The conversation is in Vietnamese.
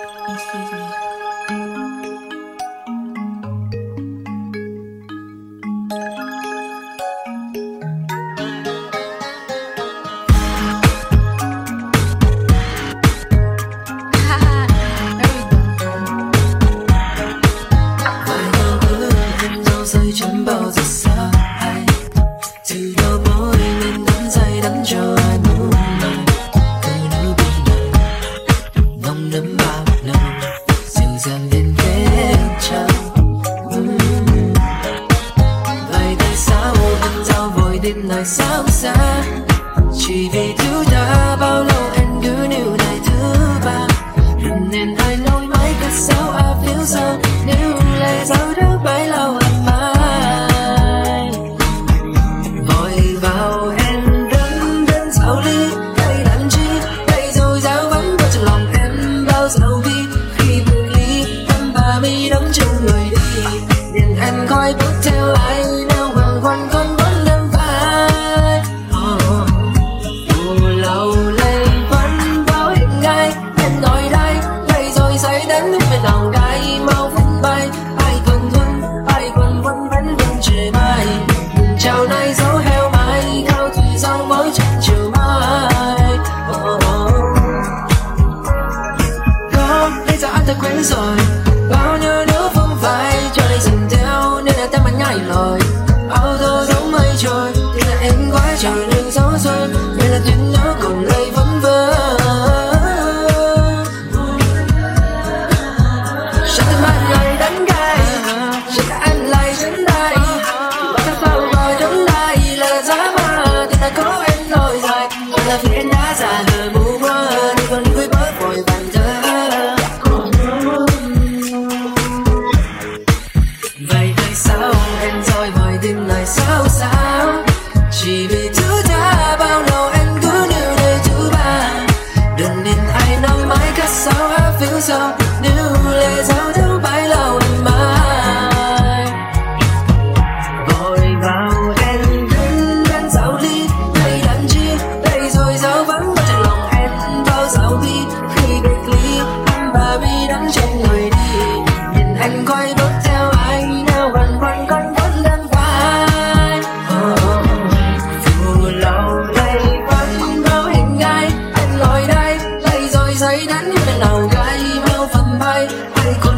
Excuse me. Giao vội này sao xa. Chỉ vì thứ ta bao lâu em cứ níu này thứ ba. Đừng nên ai nói mãi cắt sao I feel so. Nếu lại dấu đứa bấy lâu em mai vội vào em đến đến sau ly đây làm chi? Đây rồi giáo vẫn có trong lòng em bao giờ bi khi biệt ly em và mi đắm chung người đi. Liền em coi bước theo đến lòng gai Mau phút bay, ai còn thương, ai còn vẫn vẫn vẫn trời bay Đừng chào nay dấu heo mai Cao thủy sau mới chân chiều mai. Oh, oh. oh, Có, bây giờ anh đã quen rồi Bao nhiêu đứa Vậy tại sao em rời vội tim lại sao sao Chỉ vì thứ ta bao lâu em cứ níu nơi thứ ba. Đừng nên ai nói mãi cắt sao I feel so Nếu lệ sao thiếu bãi lâu em mãi. Vội vào em đến đến dạo ly Đây làm chi đây rồi sao vẫn có trong lòng em. Bao dạo bi Khi biệt ly, em và bi đắng trong người đi. Nhìn anh quay bước phần bay